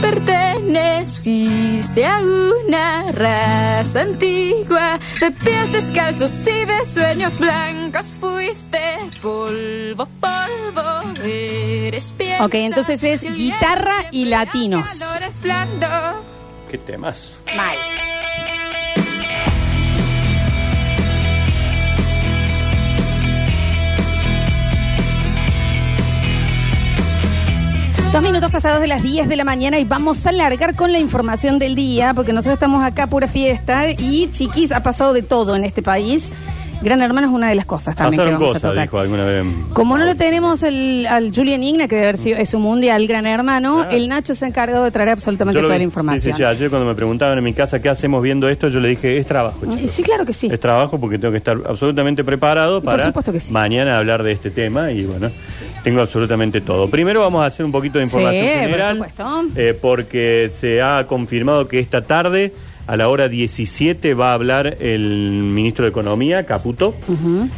Perteneciste a una raza antigua de pies descalzos y de sueños blancos. Fuiste polvo, polvo, eres piedra. Ok, entonces es guitarra y latinos. ¿Qué temas? Mal. Dos minutos pasados de las 10 de la mañana y vamos a largar con la información del día porque nosotros estamos acá pura fiesta y chiquis ha pasado de todo en este país. Gran Hermano es una de las cosas también Pasaron que vamos a tocar. dijo alguna vez. Como no lo tenemos el- al Julian Igna, que debe haber sido, es un mundial gran hermano, Claro. el Nacho se ha encargado de traer absolutamente toda vi. la información. Sí, ayer cuando me preguntaban en mi casa qué hacemos viendo esto, yo le dije, es trabajo. Y chicos. sí, claro que sí. Es trabajo porque tengo que estar absolutamente preparado Por para sí. mañana hablar de este tema y bueno, tengo absolutamente todo. Primero vamos a hacer un poquito de información Sí, por general supuesto. eh, porque se ha confirmado que esta tarde a la hora 17 va a hablar el ministro de Economía, Caputo,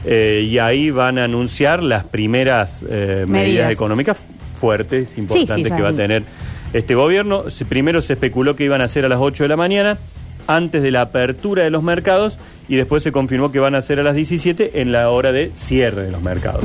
eh, y ahí van a anunciar las primeras eh, medidas. Medidas. económicas fuertes, importantes que va a tener este gobierno. Primero se especuló que iban a ser a las 8 de la mañana, antes de la apertura de los mercados, y después se confirmó que van a ser a las 17 en la hora de cierre de los mercados.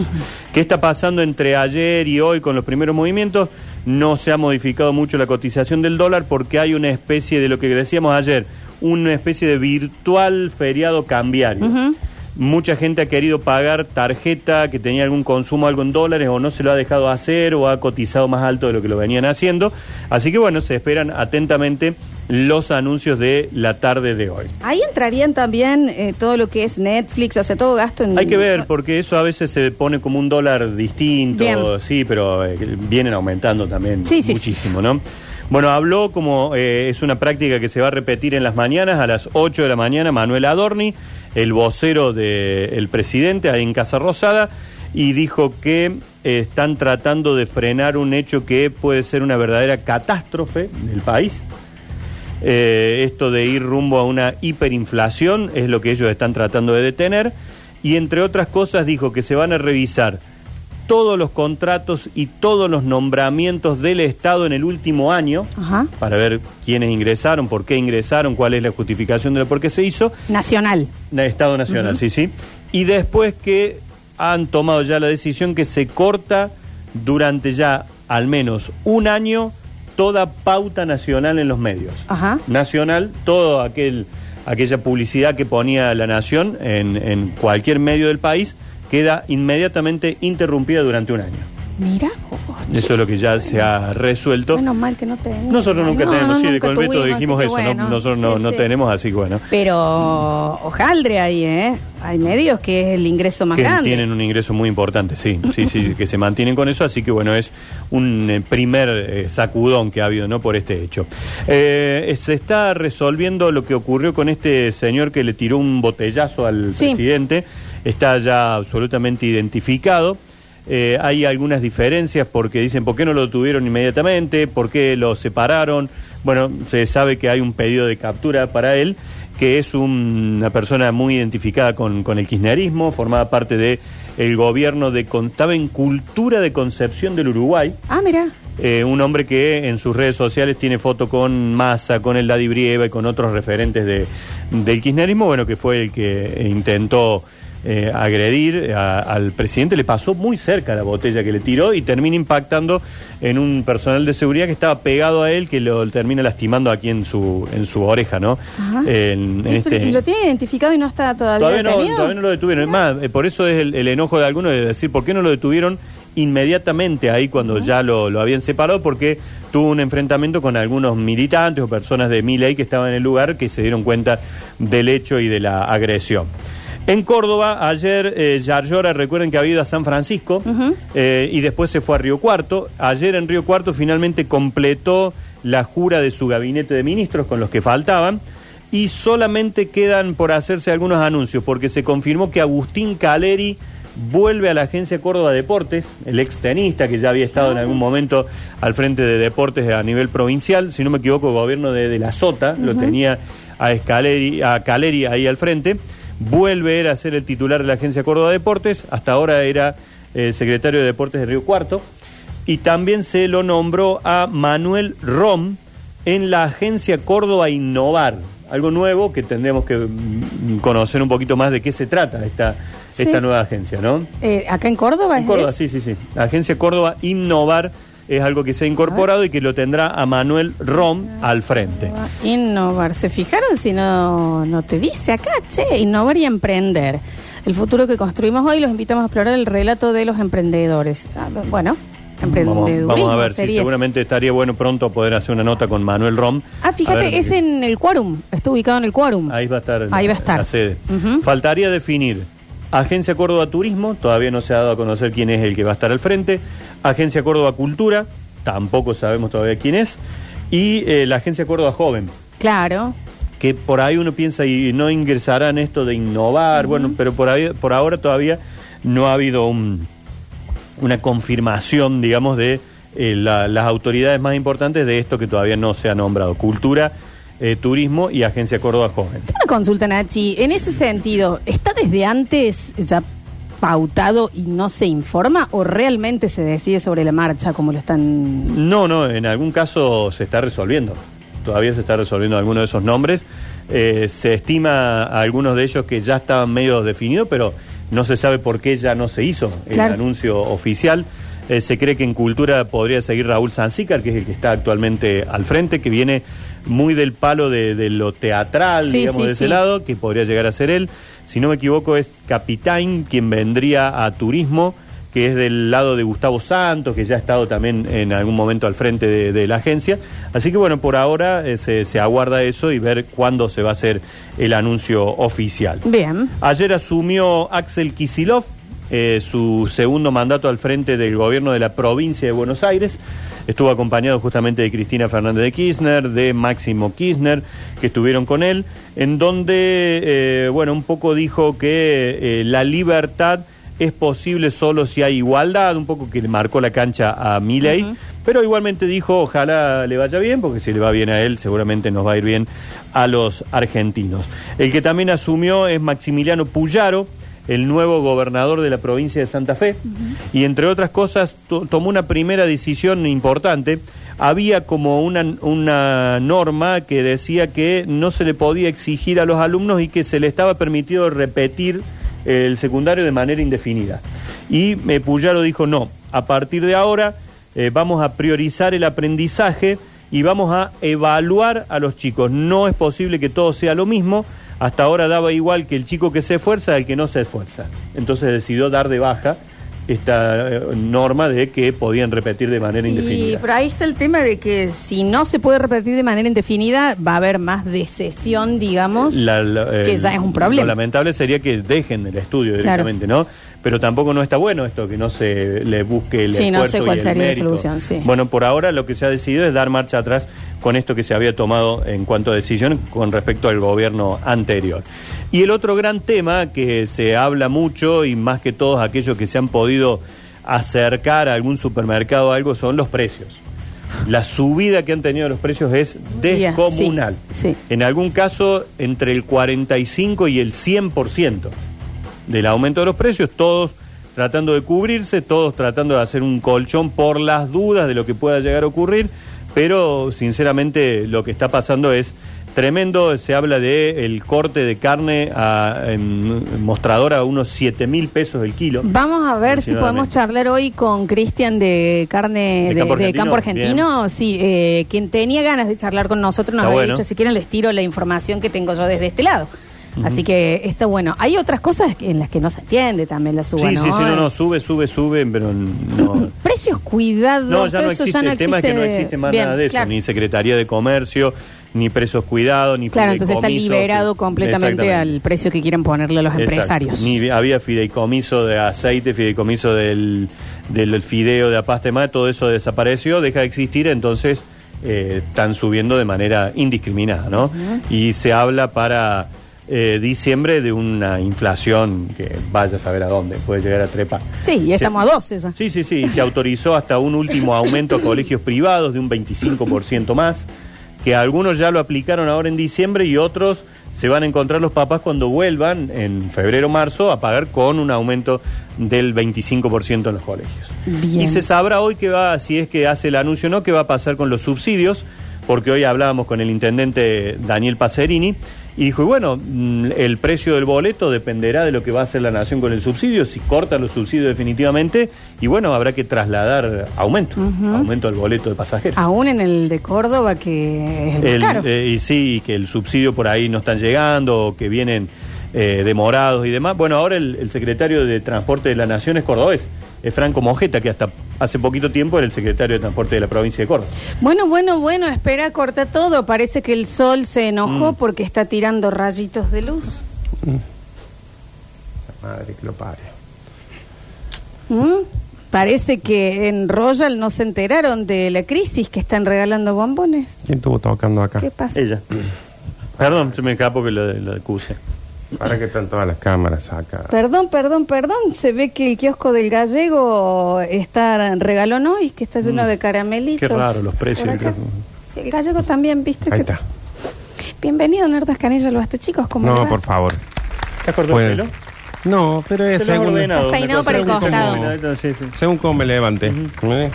¿Qué está pasando entre ayer y hoy con los primeros movimientos? No se ha modificado mucho la cotización del dólar porque hay una especie de lo que decíamos ayer, una especie de virtual feriado cambiario. Mucha gente ha querido pagar tarjeta que tenía algún consumo, algo en dólares, o no se lo ha dejado hacer, o ha cotizado más alto de lo que lo venían haciendo. Así que bueno, se esperan atentamente los anuncios de la tarde de hoy. Ahí entrarían también eh, todo lo que es Netflix, o sea, todo gasto en... Hay que ver, porque eso a veces se pone como un dólar distinto, Bien. sí, pero eh, vienen aumentando también Sí, sí, muchísimo, ¿no? Bueno, habló como eh, es una práctica que se va a repetir en las mañanas, a las 8 de la mañana, Manuel Adorni, el vocero del presidente ahí en Casa Rosada, y dijo que están tratando de frenar un hecho que puede ser una verdadera catástrofe del país. Eh, esto de ir rumbo a una hiperinflación es lo que ellos están tratando de detener. Y entre otras cosas dijo que se van a revisar todos los contratos y todos los nombramientos del Estado en el último año Ajá. para ver quiénes ingresaron, por qué ingresaron, cuál es la justificación de lo por qué se hizo. Nacional. Na- Estado Nacional, sí, sí. Y después que han tomado ya la decisión que se corta durante ya al menos un año toda pauta nacional en los medios. Ajá. Nacional, todo aquel aquella publicidad que ponía la nación en, en cualquier medio del país queda inmediatamente interrumpida durante un año. Mira. Eso es lo que ya se ha resuelto. Menos mal que no tenemos. Nosotros nunca No, tenemos, no, sí, nunca con Beto tuvimos, dijimos eso, no- nosotros no, sí, no sí. tenemos, así que bueno. Pero hojaldre ahí, ¿eh? Hay medios que es el ingreso más que grande. tienen un ingreso muy importante, sí, sí, sí, que se mantienen con eso, así que bueno, es un eh, primer eh, sacudón que ha habido, ¿no? Por este hecho. Eh, se está resolviendo lo que ocurrió con este señor que le tiró un botellazo al Sí. presidente, está ya absolutamente identificado. Eh, hay algunas diferencias porque dicen por qué no lo detuvieron inmediatamente, por qué lo separaron. Bueno, se sabe que hay un pedido de captura para él, que es un- una persona muy identificada con, con el kirchnerismo, formaba parte de el gobierno de estaba en cultura de Concepción del Uruguay. Ah, mira. Eh, un hombre que en sus redes sociales tiene foto con Massa, con el Daddy Brieva y con otros referentes de, del kirchnerismo, bueno, que fue el que intentó eh, agredir a- al presidente, le pasó muy cerca la botella que le tiró y termina impactando en un personal de seguridad que estaba pegado a él, que lo termina lastimando aquí en su, en su oreja, ¿no? Ajá. En, en Sí, este... ¿Lo tiene identificado y no está todavía, Todavía no, detenido? todavía no lo detuvieron. Es más, eh, por eso es el, el enojo de algunos de decir, ¿por qué no lo detuvieron inmediatamente ahí cuando ya lo, lo habían separado? Porque tuvo un enfrentamiento con algunos militantes o personas de Miley que estaban en el lugar que se dieron cuenta del hecho y de la agresión. En Córdoba, ayer eh, Yarlora, recuerden que había ido a San Francisco eh, y después se fue a Río Cuarto. Ayer en Río Cuarto finalmente completó la jura de su gabinete de ministros con los que faltaban y solamente quedan por hacerse algunos anuncios porque se confirmó que Agustín Caleri vuelve a la agencia Córdoba Deportes, el ex tenista que ya había estado en algún momento al frente de deportes a nivel provincial, si no me equivoco, el gobierno de, de la Sota lo tenía a, Escaleri, a Caleri ahí al frente, vuelve él a ser el titular de la agencia Córdoba Deportes, hasta ahora era eh, secretario de Deportes de Río Cuarto, y también se lo nombró a Manuel Rom en la agencia Córdoba Innovar. Algo nuevo que tendremos que mm, conocer un poquito más de qué se trata esta, Sí. esta nueva agencia, ¿no? Eh, ¿Acá en Córdoba? En es Córdoba, ese? sí, sí, sí. La agencia Córdoba Innovar es algo que se ha incorporado y que lo tendrá a Manuel Rom al frente. Innovar. ¿Se fijaron si no, no te dice acá, che? Innovar y emprender. El futuro que construimos hoy los invitamos a explorar el relato de los emprendedores. Ah, bueno, Vamos, vamos a ver, sí, sería. seguramente estaría bueno pronto poder hacer una nota con Manuel Rom. Ah, fíjate, es en el quórum. Está ubicado en el quórum. Ahí va a estar, Ahí va a estar. la sede. Faltaría definir Agencia Córdoba Turismo, todavía no se ha dado a conocer quién es el que va a estar al frente. Agencia Córdoba Cultura, tampoco sabemos todavía quién es. Y eh, la Agencia Córdoba Joven, Claro. que por ahí uno piensa y no ingresará en esto de innovar, bueno, pero por ahí, por ahora todavía no ha habido un- una confirmación, digamos, de eh, la- las autoridades más importantes de esto que todavía no se ha nombrado: Cultura, eh, Turismo y Agencia Córdoba Joven. Una consulta, Nachi. En ese sentido, ¿está desde antes ya pautado y no se informa o realmente se decide sobre la marcha como lo están... No, no, en algún caso se está resolviendo. Todavía se está resolviendo alguno de esos nombres. Eh, se estima a algunos de ellos que ya estaban medio definidos, pero no se sabe por qué ya no se hizo el anuncio oficial. Eh, se cree que en cultura podría seguir Raúl Sanzícar, que es el que está actualmente al frente, que viene muy del palo de, de lo teatral, Sí, digamos, sí, de ese sí. lado, que podría llegar a ser él. Si no me equivoco, es Capitán quien vendría a turismo, que es del lado de Gustavo Santos, que ya ha estado también en algún momento al frente de, de la agencia. Así que bueno, por ahora eh, se, se aguarda eso y ver cuándo se va a hacer el anuncio oficial. Bien. Ayer asumió Axel Kisilov eh, su segundo mandato al frente del gobierno de la provincia de Buenos Aires. Estuvo acompañado justamente de Cristina Fernández de Kirchner, de Máximo Kirchner, que estuvieron con él, en donde, eh, bueno, un poco dijo que eh, la libertad es posible solo si hay igualdad, un poco que le marcó la cancha a Milei, Ujú. pero igualmente dijo, ojalá le vaya bien, porque si le va bien a él, seguramente nos va a ir bien a los argentinos. El que también asumió es Maximiliano Puyaro, el nuevo gobernador de la provincia de Santa Fe, y entre otras cosas to- tomó una primera decisión importante. Había como una, una norma que decía que no se le podía exigir a los alumnos y que se le estaba permitido repetir el secundario de manera indefinida. Y eh, Puyaro dijo, no, a partir de ahora eh, vamos a priorizar el aprendizaje y vamos a evaluar a los chicos. No es posible que todo sea lo mismo. Hasta ahora daba igual que el chico que se esfuerza al que no se esfuerza. Entonces decidió dar de baja esta eh, norma de que podían repetir de manera Y indefinida. por ahí está el tema de que si no se puede repetir de manera indefinida, va a haber más de sesión, digamos. La- la- que el- ya es un problema. Lo lamentable sería que dejen el estudio Claro. directamente, ¿no? Pero tampoco no está bueno esto, que no se le busque el Sí, no esfuerzo sé cuál y el sería la solución, sí. Bueno, por ahora lo que se ha decidido es dar marcha atrás con esto que se había tomado en cuanto a decisión con respecto al gobierno anterior. Y el otro gran tema que se habla mucho y más que todos aquellos que se han podido acercar a algún supermercado o algo son los precios. La subida que han tenido los precios es descomunal. sí, sí. En algún caso, entre el 45 y el 100% del aumento de los precios, todos tratando de cubrirse, todos tratando de hacer un colchón por las dudas de lo que pueda llegar a ocurrir, pero sinceramente lo que está pasando es tremendo, se habla de el corte de carne a, en mostrador a unos 7 mil pesos el kilo. Vamos a ver si podemos charlar hoy con Cristian de Carne ¿De de, Campo de Argentino? Campo Argentino. Sí, eh, quien tenía ganas de charlar con nosotros nos Está había bueno. dicho, si quieren les tiro la información que tengo yo desde este lado. Así que está bueno. Hay otras cosas en las que no se entiende también la suba, Sí, ¿no? sí, sí, no, no, sube, sube, sube, pero no... Precios cuidados, No, ya no existe. ya no el tema es que no existe. más Bien, nada de eso, ni Secretaría de Comercio, ni presos cuidados, ni Claro, entonces está liberado que- completamente al precio que quieran ponerle a los Exacto. empresarios. Ni había fideicomiso de aceite, fideicomiso del, del fideo, de la pasta de madre, todo eso desapareció, deja de existir, entonces eh, están subiendo de manera indiscriminada, ¿no? Y se habla para eh, diciembre de una inflación que vaya a saber a dónde, puede llegar a trepar. Sí, ya estamos a 12 ya. Sí, sí, sí, y se autorizó hasta un último aumento a colegios privados de un 25% más, que algunos ya lo aplicaron ahora en diciembre y otros se van a encontrar los papás cuando vuelvan en febrero o marzo a pagar con un aumento del 25% en los colegios. Bien. Y se sabrá hoy que va, si es que hace el anuncio o no, qué va a pasar con los subsidios, porque hoy hablábamos con el intendente Daniel Pacerini y dijo, y bueno, mm, el precio del boleto dependerá de lo que va a hacer la nación con el subsidio, si corta los subsidios definitivamente, y bueno, habrá que trasladar aumento, aumento del boleto de pasajeros. Aún en el de Córdoba, que es el más El- caro. eh, y sí, que el subsidio por ahí no están llegando, o que vienen eh, demorados y demás. Bueno, ahora el, el secretario de Transporte de la Nación es cordobés, es Franco Mojeta, que hasta hace poquito tiempo era el secretario de Transporte de la provincia de Córdoba. Bueno, bueno, bueno, espera, corta todo. Parece que el sol se enojó Mm. porque está tirando rayitos de luz. Madre que lo pare. ¿Mm? Parece que en Royal no se enteraron de la crisis que están regalando bombones. ¿Quién estuvo tocando acá? ¿Qué pasa? Ella. Perdón, se me escapó que lo, lo acuse. Para que están todas las cámaras acá. Perdón, perdón, perdón. Se ve que el kiosco del gallego está regalón hoy, que está lleno Mm. de caramelitos. Qué raro los precios Por acá. del kiosco. Sí, el gallego también, viste. Ahí que- está. Bienvenido, Nerdas Canilla, lo hasta chicos. ¿cómo le No, por favor. ¿Estás cortado Puede- el pelo? No, pero es Te lo has según, ordenado. Está peinado para el costado. Ordenadito, sí, sí. según cómo me levante. ¿Eh?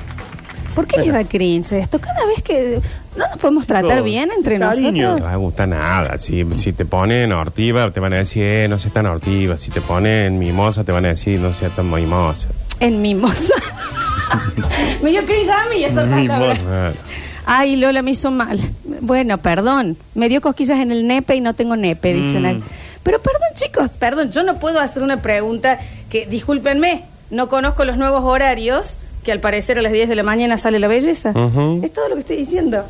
¿Por qué le da cringe esto? Cada vez que no nos podemos tratar bien entre cariño. No nosotros. te va a gustar nada. Si, si te ponen ortiva, te van a decir, eh, no seas tan ortiva. Si te ponen mimosa, te van a decir, no seas tan mimosa. En mimosa. me dio a mí esa palabra. Mimosa. Ay, Lola me hizo mal. Bueno, perdón. Me dio cosquillas en el nepe y no tengo nepe, dicen. Mm. acá. Pero perdón, chicos, perdón. Yo no puedo hacer una pregunta que, discúlpenme, no conozco los nuevos horarios, que al parecer a las 10 de la mañana sale la belleza. Ujú. Es todo lo que estoy diciendo.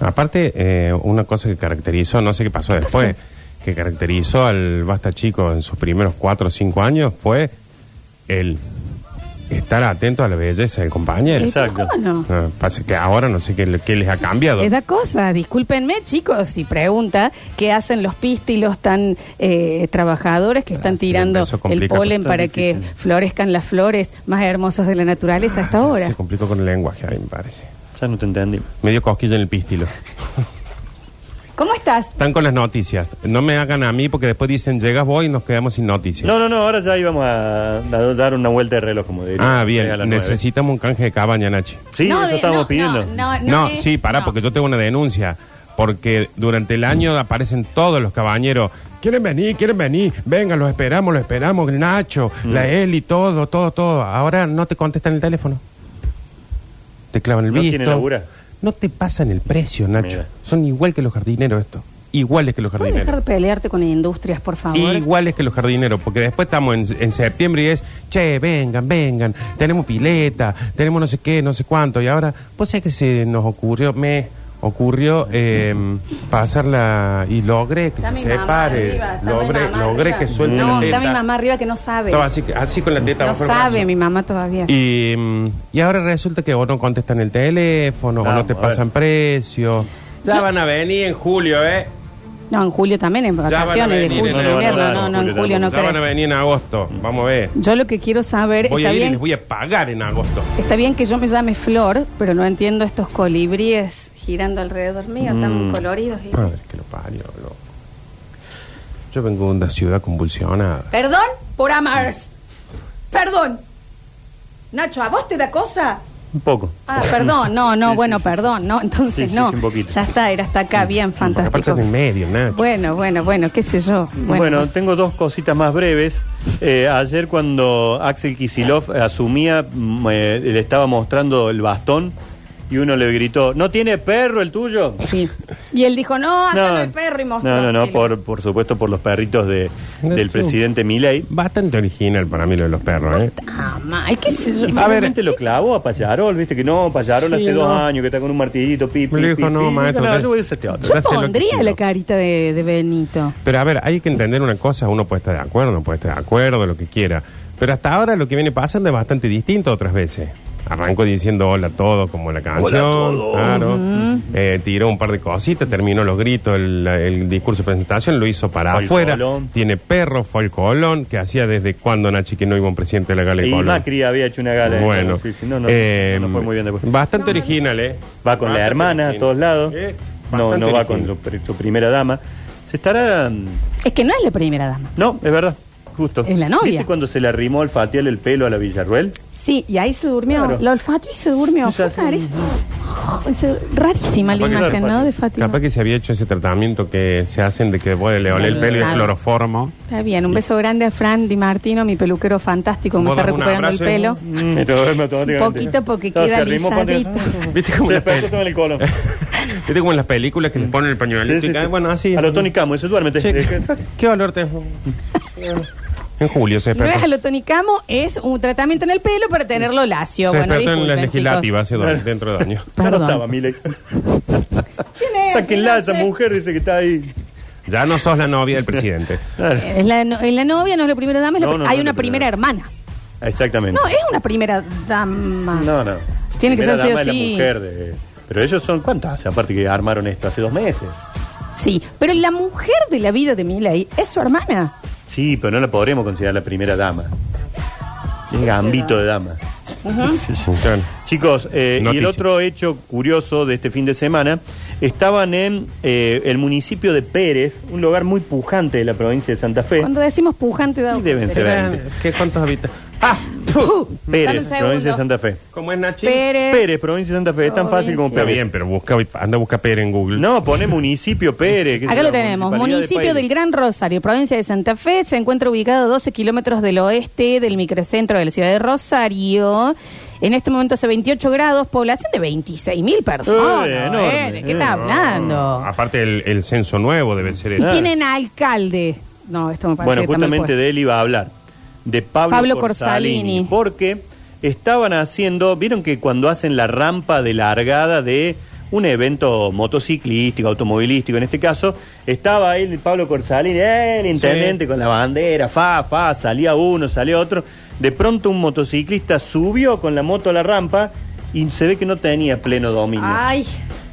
Aparte, eh, una cosa que caracterizó, no sé qué pasó después, que caracterizó al Basta Chico en sus primeros cuatro o cinco años fue el estar atento a la belleza del compañero. ¿Y Exacto. ¿Cómo no? Ah, pasa que ahora no sé qué, qué les ha cambiado. Es da cosa, discúlpenme chicos, si pregunta qué hacen los pistilos tan eh, trabajadores que están Ah, sí, tirando eso el complica polen para que difícil. florezcan las flores más hermosas de la naturaleza hasta ahora. Se complicó con el lenguaje ahí, me parece. Ya no te entendí. Me dio cosquilla en el pístilo. ¿Cómo estás? Están con las noticias. No me hagan a mí porque después dicen, llegas vos y nos quedamos sin noticias. No, no, no, ahora ya íbamos a, a dar una vuelta de reloj, como diría. ah, bien. Necesitamos un canje de cabaña, Nachi. Sí, No, eso de- estamos no, pidiendo. No, no, No, es- sí, pará, no. porque yo tengo una denuncia. Porque durante el año aparecen todos los cabañeros. ¿Quieren venir? ¿Quieren venir? Venga, los esperamos, los esperamos. El Nacho, Mm. la Eli, todo, todo, todo. Ahora no te contestan el teléfono. Te clavan el ¿No visto. tiene labura? No te pasan el precio, Nacho. Mira. Son igual que los jardineros esto. Iguales que los ¿Puedes dejar jardineros. de pelearte con industrias, por favor? Iguales que los jardineros, porque después estamos en, en septiembre y es, che, vengan, vengan, tenemos pileta, tenemos no sé qué, no sé cuánto, y ahora, pues sé que se nos ocurrió, me ocurrió eh, pasarla y logré que Está se mi mamá separe, arriba, está mi logré, mamá logré arriba. que suelte No, la teta. está mi mamá arriba que no sabe. Estaba así, así con la teta No bajo el sabe brazo. mi mamá todavía. Y, mm, y ahora resulta que o no contestan el teléfono, o no Vamos, te a pasan precio. Ya van a venir en julio, ¿eh? No, en julio también, en Ya van a vacaciones de venir julio, invierno, no, no, en julio julio no ya van a creo. venir en agosto. Vamos a ver. Yo lo que quiero saber, Voy está a ir y les bien, voy a pagar en agosto. está bien que yo me llame Flor, pero no entiendo estos colibríes girando alrededor mío, tan Mm. coloridos. y- Madre que lo parió, loco. Yo vengo de una ciudad convulsionada. Perdón por amars. Perdón. Nacho, ¿a vos te da cosa? Un poco. Ah, perdón, no, no, Sí, bueno, sí. perdón, no, entonces Sí, sí, no. sí, un poquito. ya está, era hasta acá, bien Porque aparte fantástico. es en medio, Nacho. Bueno, bueno, bueno, qué sé yo. Bueno, Bueno, tengo dos cositas más breves. Eh, ayer cuando Axel Kisilov asumía, mm, eh, le estaba mostrando el bastón y uno le gritó, ¿no tiene perro el tuyo? sí. Y él dijo, no, acá no, hay perro y mostró. no, no, no, por, por supuesto por los perritos de, del Sí. presidente Milei. Bastante original para mí lo de los perros, ¿eh? Ah, mal, qué sé yo. Lo clavó a Payarol, viste que no, Payarol Sí, hace dos años que está con un martillito, pi, pi, Me lo pi, dijo, no, pi. maestro, Dijo, no, de- yo voy a hacer teatro. Yo pondría la carita de, de Benito. Pero a ver, hay que entender una cosa, uno puede estar de acuerdo, no puede estar de acuerdo, lo que quiera. Pero hasta ahora lo que viene pasando es bastante distinto a otras veces. Arrancó diciendo hola a todo, como la canción. Hola a todo. Claro. Eh, tiró un par de cositas, terminó los gritos, el, el discurso de presentación, lo hizo para Fue afuera. Colón. Tiene perro, fue al Colón, que hacía desde cuando Nachi que no iba un presidente de la Gala de Y Colón. Macri había hecho una gala. de Bueno, eso, sí, sí, no, no, eh, no fue muy bien después. Bastante original, ¿eh? Va con la Bastante hermana a original. todos lados. Eh, no, bastante no va con original. su, pri- su primera dama. Se estará. Es que no es la primera dama. No, es verdad. Justo. Es la novia. ¿Viste cuando se le arrimó el fatial el pelo a la Villarruel? Sí, y ahí se durmió. Claro. Lo olfateó y se durmió. Eso Fue hace- rari- Es rarísima la Capaz que imagen. ¿no? De Fátima. Capaz que se había hecho ese tratamiento que se hacen de que bueno, le olé el pelo y el sabe. cloroformo. Está bien, un beso grande a Fran Di Martino, mi peluquero fantástico, me ¿Vos está das un recuperando el abrazo y- pelo. Mm, y duerme automáticamente. poquito porque No, queda se arrimó alisadito. Fatial. ¿Viste Se despertó todo en el colon. ¿Viste como en las películas que le ponen el pañuelito Sí, y sí, cae? sí. Bueno, así. A lo Tony Camo, eso duérmete. Che, ¿Qué olor te En julio se No es despertó. alotonicamo, es un tratamiento en el pelo para tenerlo lacio. Se bueno, despertó en la disculpen, legislativa hace dos, dentro de años. Ya no Perdón. estaba, Milei. ¿Quién es? Sáquenla a esa mujer, dice que está ahí. Ya no sos la novia del presidente. Claro. Es la, no- es la novia, no es la primera dama, es la No, pri- no, no hay es una primera. primera hermana. Exactamente. No, es una primera dama. No, no. Tiene que Primera ser sí o dama es la mujer de- Pero ellos son, ¿cuántas hace? Aparte que armaron esto hace dos meses. Sí, pero la mujer de la vida de Miley es su hermana. Sí, pero no la podremos considerar la primera dama. Un gambito de dama. Sí, sí. Claro. Chicos, eh, y el Noticia. otro hecho curioso de este fin de semana, estaban en eh, el municipio de Pérez, un lugar muy pujante de la provincia de Santa Fe. Cuando decimos pujante, da Sí, deben ser. ¿Qué, ¿Cuántos habitan? ¡Ah! Dame Pérez, un provincia de Santa Fe. ¿Cómo es Nachi? Pérez. Pérez, provincia de Santa Fe, es tan fácil como. Está Pérez. bien, pero busca, anda a buscar Pérez en Google. No, pone municipio Pérez. Acá lo tenemos, municipalidad de municipio del. Gran Rosario, provincia de Santa Fe, se encuentra ubicado a 12 kilómetros del oeste del microcentro de la ciudad de Rosario. En este momento hace 28 grados, población de 26 mil personas. Eh, enorme. ¿eh? ¿De qué está Eh, hablando? Aparte, el, el censo nuevo debe ser Y el. Ah. tienen alcalde. No, esto me parece Bueno, que está mal justamente puesto. de él iba a hablar. De Pablo, Pablo Corsalini, Corsalini. Porque estaban haciendo, vieron que cuando hacen la rampa de largada de un evento motociclístico, automovilístico en este caso, estaba ahí Pablo Corsalini, el intendente con la bandera, fa, fa, salía uno, salía otro. De pronto un motociclista subió con la moto a la rampa y se ve que no tenía pleno dominio. Ay,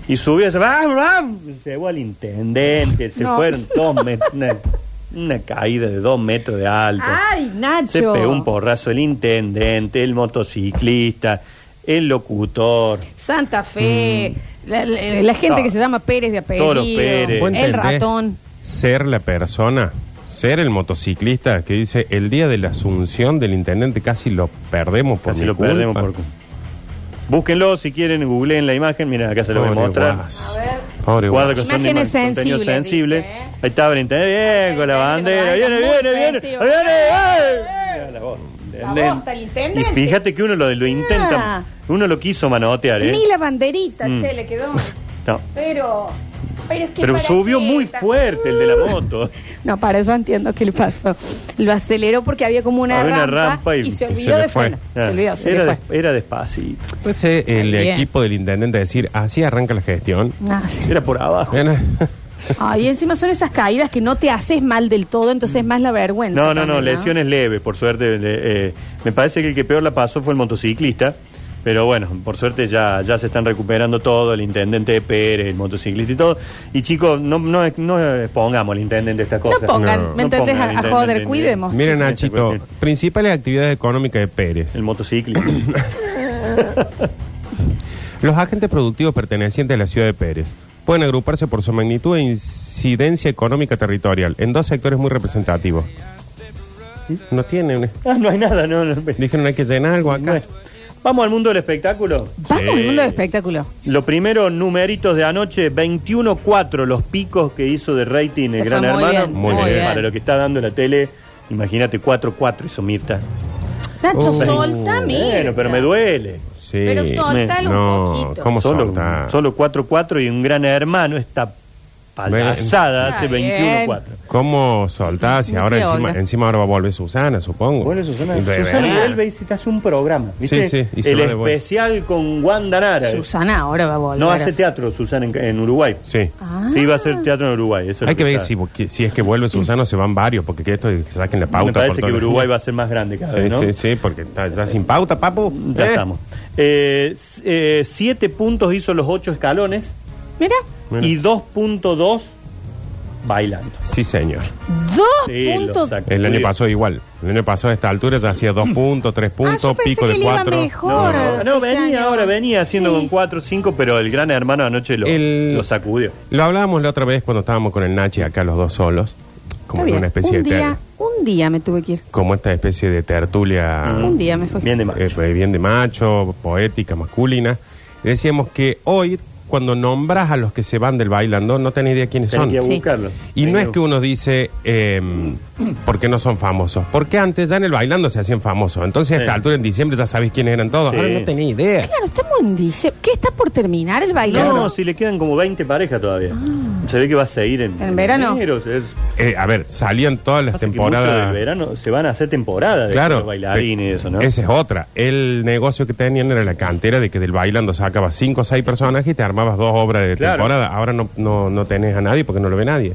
Y subió, se va, va, se llevó al intendente, se No. fueron dos metros, una, caída de dos metros de alto. ay, Nacho. se pegó un porrazo el intendente, el motociclista, el locutor. Santa Fe, la, la- la gente No. que se llama Pérez de apellido, Todos los Pérez. ¿Vos el ratón. Ser la persona, ser el motociclista que dice el día de la asunción del intendente casi lo perdemos por Casi mi lo culpa". perdemos por... Búsquenlo si quieren, googleen la imagen. Mira, acá se lo voy a Pobre mostrar. guas. Pobre Guarda que son Imágenes ima- contenido sensibles, sensible. dice, ¿eh? Ahí está el intendente, bien, con la bandera. Viene, viene, viene. Viene. Mira la voz, intendente. bosta, el intendente. Y fíjate que uno lo, lo intenta, Ah. uno lo quiso manotear, ¿eh? Ni la banderita, Mm. che, le quedó. No. Pero, pero es que Pero para subió qué muy está- fuerte el de la moto. No, para eso entiendo qué le pasó. Lo aceleró porque había como una, Había una rampa, y- y, se olvidó le de fue. frenar. Se olvidó, se era, le fue. des- era despacito. Puede ser el bien. equipo del intendente decir, así arranca la gestión. Ah, sí. Era por abajo. Bueno, Ay, encima son esas caídas que no te haces mal del todo, entonces es más la vergüenza. No, no, no, también, lesiones leves, por suerte. le- eh, me parece que el que peor la pasó fue el motociclista. Pero bueno, por suerte ya, ya se están recuperando todo, el intendente de Pérez, el motociclista y todo. Y chicos, no, no, no pongamos al intendente estas No cosas. pongan, No. ¿me No entendés? pongan A, joder, cuidemos. miren Nachito, principales actividades económicas de Pérez. El motociclista. Los agentes productivos pertenecientes a la ciudad de Pérez pueden agruparse por su magnitud e incidencia económica territorial en dos sectores muy representativos. No tienen. ah, no hay nada, no. no. Dijeron hay que llenar algo acá. Vamos al mundo del espectáculo. Vamos al mundo del espectáculo. Lo primero, numeritos de anoche, 21-4, los picos que hizo de rating el Gran fue muy Hermano. bien, Muy muy bien. Para lo que está dando la tele, imagínate 4-4 hizo Mirta. Nacho, Uh. solta, mira. Bueno, pero me duele. Sí. Pero soltalo no, un poquito. ¿cómo Solo, soltar? solo 4-4 y un Gran Hermano está palazada Está hace bien. 21-4. ¿Cómo soltar? Si Muy ahora encima, encima ahora va a volver Susana, supongo. Bueno, Susana, Y de Susana verdad. vuelve y se te hace un programa. ¿viste? Sí, sí, y se El va de vuelta. especial con Wanda Nara. Susana ahora va a volver. No hace teatro, Susana, en, en Uruguay. Sí. Ah. Sí, va a hacer teatro en Uruguay. Eso es Hay lo que ver está. si, si es que vuelve Susana se van varios, porque que esto se saquen la pauta. Me parece por que. Uruguay va a ser más grande cada Sí, vez, ¿no? sí, sí, porque está ya sin pauta, papu. Ya Eh. estamos. Eh, s- eh, siete puntos hizo los ocho escalones Mira, Mira. y 2.2 bailando. Sí, señor. dos Sí, lo puntos. El año pasado igual. El año pasado a esta altura ya hacía dos puntos, tres Ah, yo puntos, pensé pico que de le iba cuatro. mejor. No, no, Este venía año. ahora, venía haciendo Sí. con 4 o 5, pero el gran hermano anoche lo, El- lo sacudió. Lo hablábamos la otra vez cuando estábamos con el Nachi acá los dos solos. Como Está en bien. una especie un de día, un día me tuve que ir. como esta especie de tertulia Un día me fui. Bien de macho. eh, bien de macho, poética, masculina. Decíamos que hoy, cuando nombras a los que se van del bailando, no tenés idea quiénes Tenés son. que ir a Sí. buscarlo. Y Tenés no es que uno dice, eh, ¿por qué no son famosos? Porque antes ya en el bailando se hacían famosos. Entonces, a esta Sí. altura en diciembre ya sabéis quiénes eran todos. Sí. Ahora no tenía idea. Claro, estamos en diciembre. ¿Qué está por terminar el bailando? No, si le quedan como 20 parejas todavía. Se ve que va a seguir en, ¿En verano? enero, es- Eh, a ver, salían todas las pasa que mucho del temporadas. verano se van a hacer temporadas de Claro, los bailarines y eso, ¿no? Esa es otra. El negocio que tenían era la cantera de que del bailando sacabas cinco o seis personajes y te armabas dos obras de Claro. temporada. Ahora no, no, no tenés a nadie porque no lo ve nadie.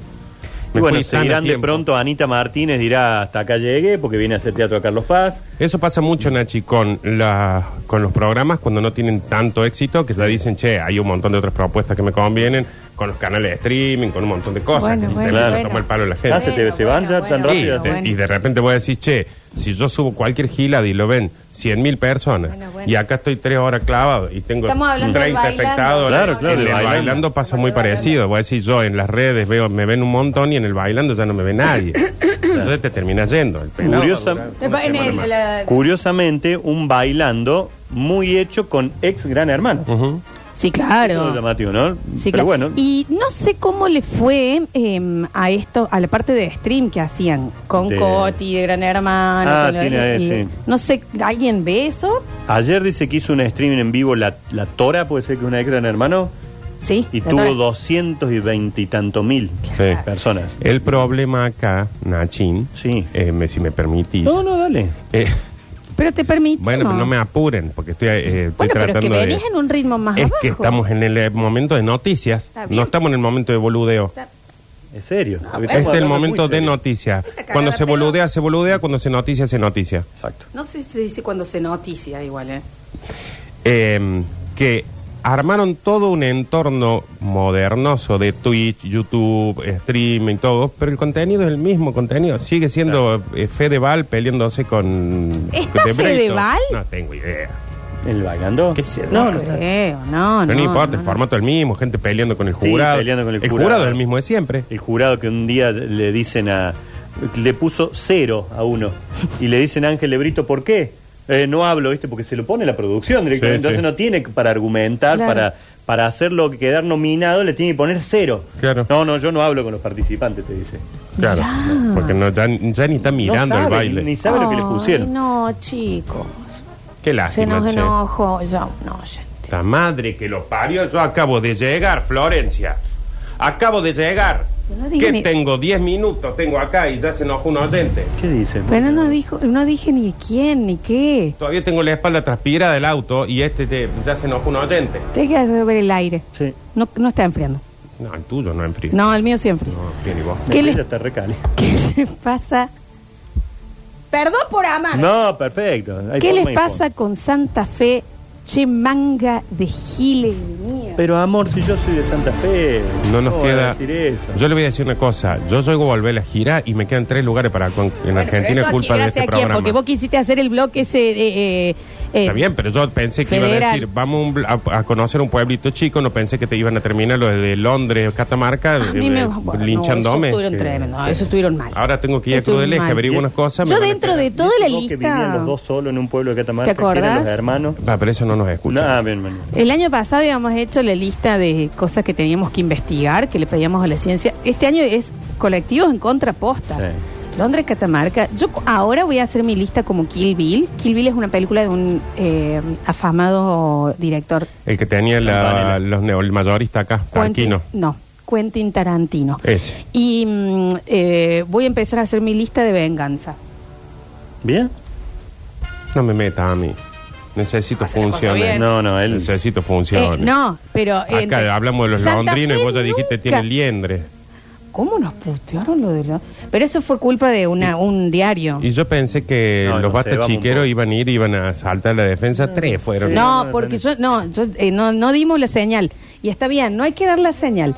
Y Me bueno, tan a seguirán de pronto Anita Martínez dirá hasta acá llegué porque viene a hacer teatro a Carlos Paz. Eso pasa mucho, Nachi, con, la, con los programas cuando no tienen tanto éxito, que ya dicen, che, hay un montón de otras propuestas que me convienen, con los canales de streaming, con un montón de cosas. Bueno, que se bueno, terminan bueno. toma el palo la gente. Ah, se te- se van ya tan Y, rápido. te- bueno. y de repente voy a decir, che, si yo subo cualquier gilada y lo ven 100 mil personas Bueno, bueno. y acá estoy tres horas clavado y tengo Estamos hablando del 30 bailando. espectadores, Claro, claro, en del el bailando. bailando pasa muy parecido. Voy a decir, yo en las redes veo me ven un montón y en el bailando ya no me ve nadie. Entonces te termina yendo. El pelado Curiosa- va a durar una En el- semana más. la- Curiosamente, un bailando muy hecho con ex gran hermano. Ujú. Sí, Eso es claro. llamativo, ¿no? Sí, Pero claro. bueno, Y no sé cómo le fue eh, a esto, a la parte de stream que hacían con De- Coti, de Gran Hermano. Ah, con lo- tiene, y- sí. No sé, ¿alguien ve eso? ayer dice que hizo un streaming en vivo la, la Tora, puede ser que es una ex gran hermano, Sí. y tuvo Tora. doscientos y veintitantos mil Sí. personas. El problema acá, Nachín, Sí. eh, me- si me permitís. No, no, dale. eh, Pero te permite. bueno, pero no me apuren, porque estoy, eh, estoy Bueno, pero es que tratando de. venís en un ritmo más es abajo. que estamos en el eh, momento de noticias, Está bien. no estamos en el momento de boludeo. Está- ¿En serio? Porque bueno. estamos Este es el hablando momento muy de serio. noticias. Esta Cuando se pedo. boludea, se boludea. Cuando se noticia, se noticia. Exacto. No sé si se dice cuando se noticia igual, ¿eh? Eh, que armaron todo un entorno modernoso de Twitch, YouTube, streaming, todo, pero el contenido es el mismo contenido. Sigue siendo eh, Fedeval peleándose con. ¿Está. Fedeval? No tengo idea. ¿En el bailando? ¿Qué sé? No, No, no. creo, no. Pero no, importa, no, el formato es el mismo, gente peleando con el Sí, jurado. peleando con el jurado. jurado. es el mismo de siempre. El jurado que un día le dicen a. Le puso cero a uno. Y le dicen a Ángel Lebrito, ¿por qué? Eh, no hablo, ¿viste? Porque se lo pone la producción directamente. Sí, sí. Entonces no tiene para argumentar, Claro. para, para hacerlo quedar nominado, le tiene que poner cero. Claro. No, no, yo no hablo con los participantes, te dice. Claro. Porque no, ya, ya ni está mirando no el baile. Ni, ni sabe lo que le Ay, pusieron. no, chicos. Qué Se lástima, nos che. enojó ya un oyente. La madre que lo parió, yo acabo de llegar, Florencia. Acabo de llegar. No ¿Qué ni- tengo? Diez minutos tengo acá y ya se enojó un oyente. ¿Qué dice? Pero no dijo, no dije ni quién ni qué. Todavía tengo la espalda transpirada del auto y este te- ya se enojó un oyente. Te que hacer ver el aire. Sí. No, no está enfriando. No, el tuyo no enfría. No, el mío siempre. No, bien y vos. ¿Qué Ella le- está recali. ¿Qué se pasa? Perdón por amar. No, perfecto. Hay ¿Qué forma les y pasa con Santa Fe? Che, manga de giles de mierda. Pero amor, si yo soy de Santa Fe. No nos ¿cómo voy a queda. decir eso? Yo le voy a decir una cosa. Yo llego a volver a la gira y me quedan tres lugares para con- en Bueno, Argentina pero esto culpa de este a quién, programa. Porque vos quisiste hacer el bloque ese. eh, eh, eh, Está bien, pero yo pensé que iba a Federal. decir, vamos un a, a conocer un pueblito chico, no pensé que te iban a terminar lo de Londres, Catamarca, A mí eh, me. eh, bueno, linchándome. Eso estuvieron Que- tremendo. Eso estuvieron mal. Ahora tengo que ir a Estuvieron Cruz del Eje a mal. averiguar unas cosas. Yo me van a dentro de toda la Vos que vivían lista. los dos solos en un pueblo de Catamarca, ¿Te que eran acordás? los hermanos. Va, pero eso no nos escucha. No, bien, bien. El año pasado habíamos hecho la lista de cosas que teníamos que investigar, que le pedíamos a la ciencia. Este año es colectivos en contraposta. Sí. Londres, Catamarca. Yo ahora voy a hacer mi lista como Kill Bill. Kill Bill es una película de un eh, afamado director. El que tenía la- los neo- el mayorista acá, Quentin- no, Quentin Tarantino. Ese. Y mm, eh, voy a empezar a hacer mi lista de venganza. ¿Bien? No me meta a mí. Necesito Hace la cosa funciones. bien. No, no, él. Necesito Eh, funciones. no, pero... eh, Acá hablamos de los Santa londrinos y Fe vos ya dijiste nunca- tiene liendre. ¿Cómo nos putearon lo de la.? Pero eso fue culpa de una, un diario. Y yo pensé que No, los no sé, vamos chiqueros iban a ir y iban a saltar la defensa. Tres fueron. Sí. No, no, porque yo no, yo, eh, no, no dimos la señal. Y está bien, no hay que dar la señal.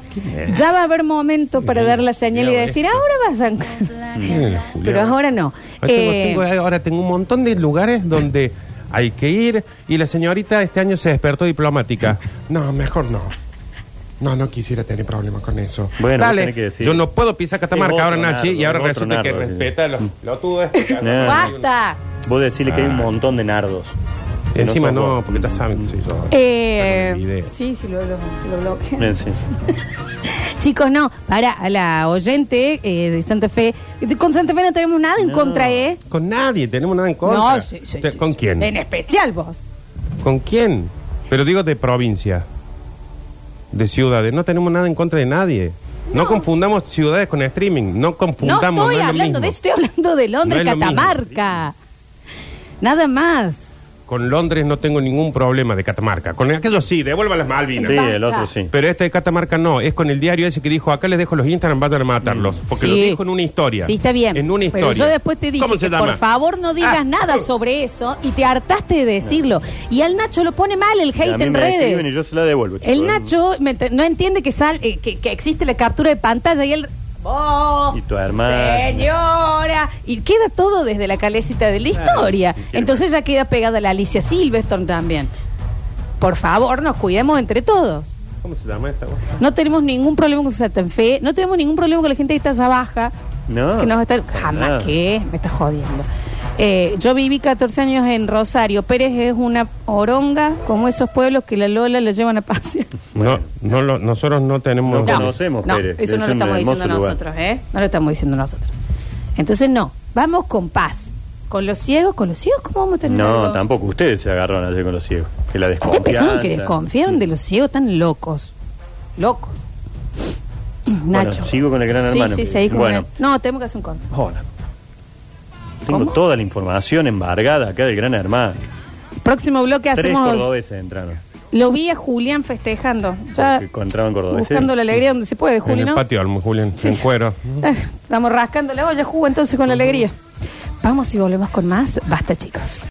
Ya va a haber momento para dar la señal y decir, ahora vayan. Pero ahora no. Ahora tengo, Eh, tengo- ahora tengo un montón de lugares donde hay que ir y la señorita este año se despertó diplomática. No, mejor no. No, no quisiera tener problemas con eso. Bueno, Dale, tenés que decir. yo no puedo pisar Catamarca Es ahora, otro Nachi, nardo, y ahora es otro resulta que nardo, sí. respeta lo, lo tuve. No. ¡Basta! Vos decirle que hay un Ah. montón de nardos. Que Encima sos no, vos. porque ya saben que soy yo. Eh, tengo sí, sí, lo, lo. Eh, sí. Chicos, no, para a la oyente eh, de Santa Fe. Con Santa Fe no tenemos nada en No. contra, ¿eh? Con nadie, tenemos nada en contra. No, sí, sí, Te- sí, ¿Con sí. quién? En especial vos. ¿Con quién? Pero digo de provincia, de ciudades. No tenemos nada en contra de nadie. No, confundamos ciudades con streaming. No No confundamos. estoy es lo hablando de eso, estoy hablando de Londres, No. Catamarca. Nada más. Con Londres no tengo ningún problema de Catamarca. Con aquello sí, devuelvan las Malvinas. Sí, el otro sí. Pero este de Catamarca no, es con el diario ese que dijo, acá les dejo los Instagram, vayan a matarlos. Porque Sí. lo dijo en una historia. Sí, está bien. En una historia. Pero yo después te dije ¿Cómo se que llama? por favor no digas Ah, nada sobre eso y te hartaste de decirlo. Y al Nacho lo pone mal el Y a hate mí en me escriben y redes. yo se la devuelvo. El chicos. Nacho me ent- no entiende que, sal, eh, que, que existe la captura de pantalla y él... Y tu hermana. Señora. Y queda todo desde la calecita de la historia. quiere Entonces ya queda pegada la Alicia Silverstone también. Por favor, nos cuidemos entre todos. ¿Cómo se llama esta? No tenemos ningún problema con Santa Fe. No tenemos ningún problema con la gente que está allá baja. No, Que nos está... para Jamás nada. que me está jodiendo. Eh, yo viví 14 años en Rosario. Pérez es una oronga, como esos pueblos que la Lola la llevan a pasear. No, no lo- nosotros no tenemos... No conocemos, no, Pérez. eso no Es lo un estamos diciendo hermoso lugar. nosotros, ¿eh? No lo estamos diciendo nosotros. Entonces, no, vamos con paz. Con los ciegos, con los ciegos, ¿cómo vamos a tener No, algo? tampoco. Ustedes se agarraron ayer con los ciegos. Que la Ustedes desconfianza. pensaron que desconfiaron de los ciegos tan locos. Locos. Bueno, Nacho. sigo con el gran Sí, hermano. Sí, seguí con Bueno. el- No, tenemos que hacer un control. Hola. Tengo ¿Cómo? toda la información embargada acá del gran hermano. Próximo bloque Tres hacemos. cordobeses entraron. Lo vi a Julián festejando. Ya Porque encontraban cordobeses. buscando la alegría donde se puede, En Juli, el ¿no? patio Julián, Sí. en cuero. Estamos rascando la olla, jugo entonces con la alegría. Vamos y volvemos con más. Basta, chicos.